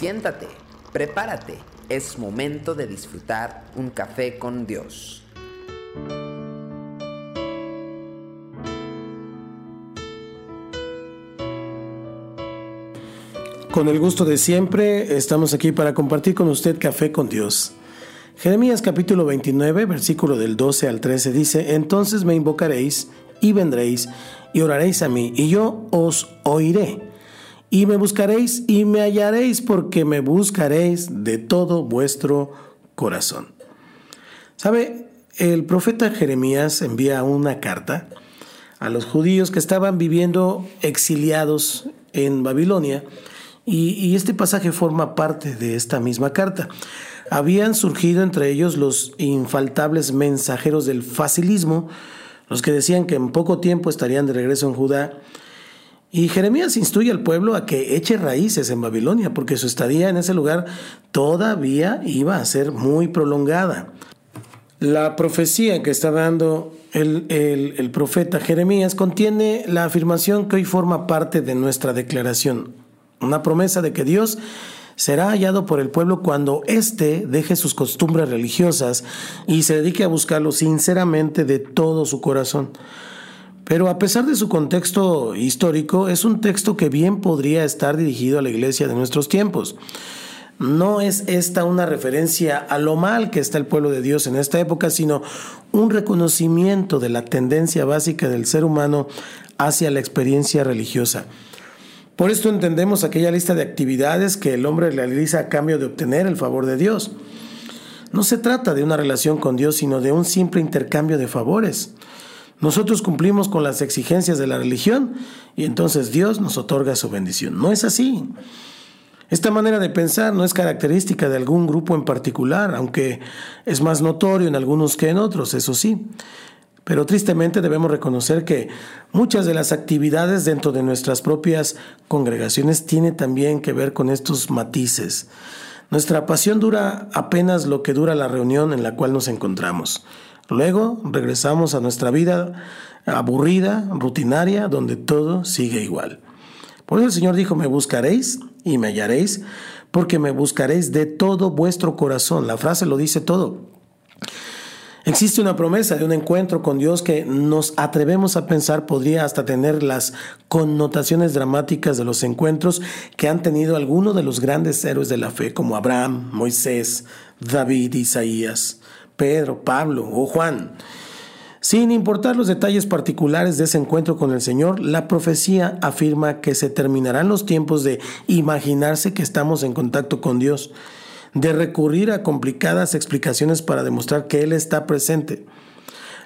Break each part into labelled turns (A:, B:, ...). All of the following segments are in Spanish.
A: Siéntate, prepárate, es momento de disfrutar un café con Dios.
B: Con el gusto de siempre, estamos aquí para compartir con usted café con Dios. Jeremías capítulo 29, versículo del 12 al 13 dice, Entonces me invocaréis y vendréis y oraréis a mí, y yo os oiré. Y me buscaréis y me hallaréis, porque me buscaréis de todo vuestro corazón. ¿Sabe? El profeta Jeremías envía una carta a los judíos que estaban viviendo exiliados en Babilonia, y, este pasaje forma parte de esta misma carta. Habían surgido entre ellos los infaltables mensajeros del facilismo, los que decían que en poco tiempo estarían de regreso en Judá. Y Jeremías instruye al pueblo a que eche raíces en Babilonia, porque su estadía en ese lugar todavía iba a ser muy prolongada. La profecía que está dando el, el profeta Jeremías contiene la afirmación que hoy forma parte de nuestra declaración una promesa de que Dios será hallado por el pueblo cuando éste deje sus costumbres religiosas y se dedique a buscarlo sinceramente de todo su corazón. Pero a pesar de su contexto histórico, es un texto que bien podría estar dirigido a la iglesia de nuestros tiempos. No es esta una referencia a lo mal que está el pueblo de Dios en esta época, sino un reconocimiento de la tendencia básica del ser humano hacia la experiencia religiosa. Por esto entendemos aquella lista de actividades que el hombre realiza a cambio de obtener el favor de Dios. No se trata de una relación con Dios, sino de un simple intercambio de favores. Nosotros cumplimos con las exigencias de la religión y entonces Dios nos otorga su bendición. No es así. Esta manera de pensar no es característica de algún grupo en particular, aunque es más notorio en algunos que en otros, eso sí. Pero tristemente debemos reconocer que muchas de las actividades dentro de nuestras propias congregaciones tienen también que ver con estos matices. Nuestra pasión dura apenas lo que dura la reunión en la cual nos encontramos. Luego regresamos a nuestra vida aburrida, rutinaria, donde todo sigue igual. Por eso el Señor dijo, me buscaréis y me hallaréis, porque me buscaréis de todo vuestro corazón. La frase lo dice todo. Existe una promesa de un encuentro con Dios que nos atrevemos a pensar podría hasta tener las connotaciones dramáticas de los encuentros que han tenido algunos de los grandes héroes de la fe, como Abraham, Moisés, David, Isaías, Pedro, Pablo o Juan. Sin importar los detalles particulares de ese encuentro con el Señor, la profecía afirma que se terminarán los tiempos de imaginarse que estamos en contacto con Dios de recurrir a complicadas explicaciones para demostrar que Él está presente.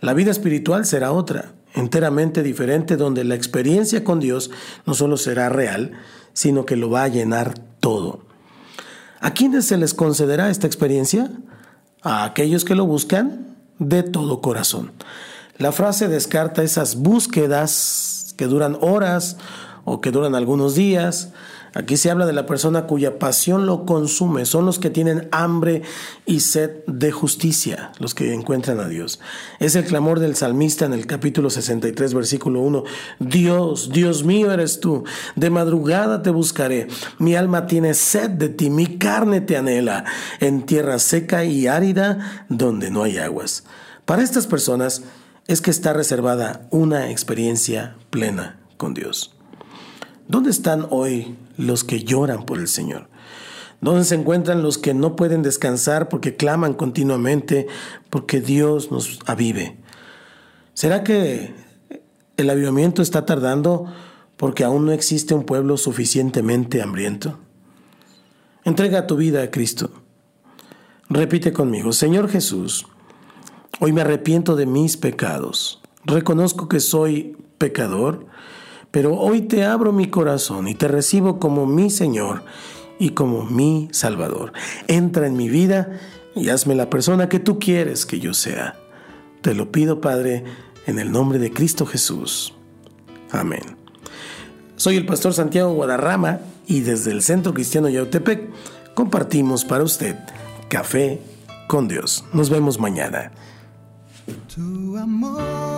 B: La vida espiritual será otra, enteramente diferente, donde la experiencia con Dios no solo será real, sino que lo va a llenar todo. ¿A quiénes se les concederá esta experiencia? A aquellos que lo buscan de todo corazón. La frase descarta esas búsquedas que duran horas o que duran algunos días, Aquí se habla de la persona cuya pasión lo consume. Son los que tienen hambre y sed de justicia, los que encuentran a Dios. Es el clamor del salmista en el capítulo 63, versículo 1. Dios, Dios mío eres tú. De madrugada te buscaré. Mi alma tiene sed de ti, mi carne te anhela. En tierra seca y árida donde no hay aguas. Para estas personas es que está reservada una experiencia plena con Dios. ¿Dónde están hoy los que lloran por el Señor? ¿Dónde se encuentran los que no pueden descansar porque claman continuamente porque Dios nos avive? ¿Será que el avivamiento está tardando porque aún no existe un pueblo suficientemente hambriento? Entrega tu vida a Cristo. Repite conmigo, Señor Jesús, hoy me arrepiento de mis pecados. Reconozco que soy pecador pero hoy te abro mi corazón y te recibo como mi Señor y como mi Salvador. Entra en mi vida y hazme la persona que tú quieres que yo sea. Te lo pido, Padre, en el nombre de Cristo Jesús. Amén. Soy el pastor Santiago Guadarrama y desde el Centro Cristiano Yautepec compartimos para usted Café con Dios. Nos vemos mañana.
C: Tu amor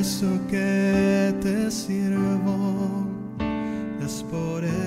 C: eso que te sirvo, es por eso.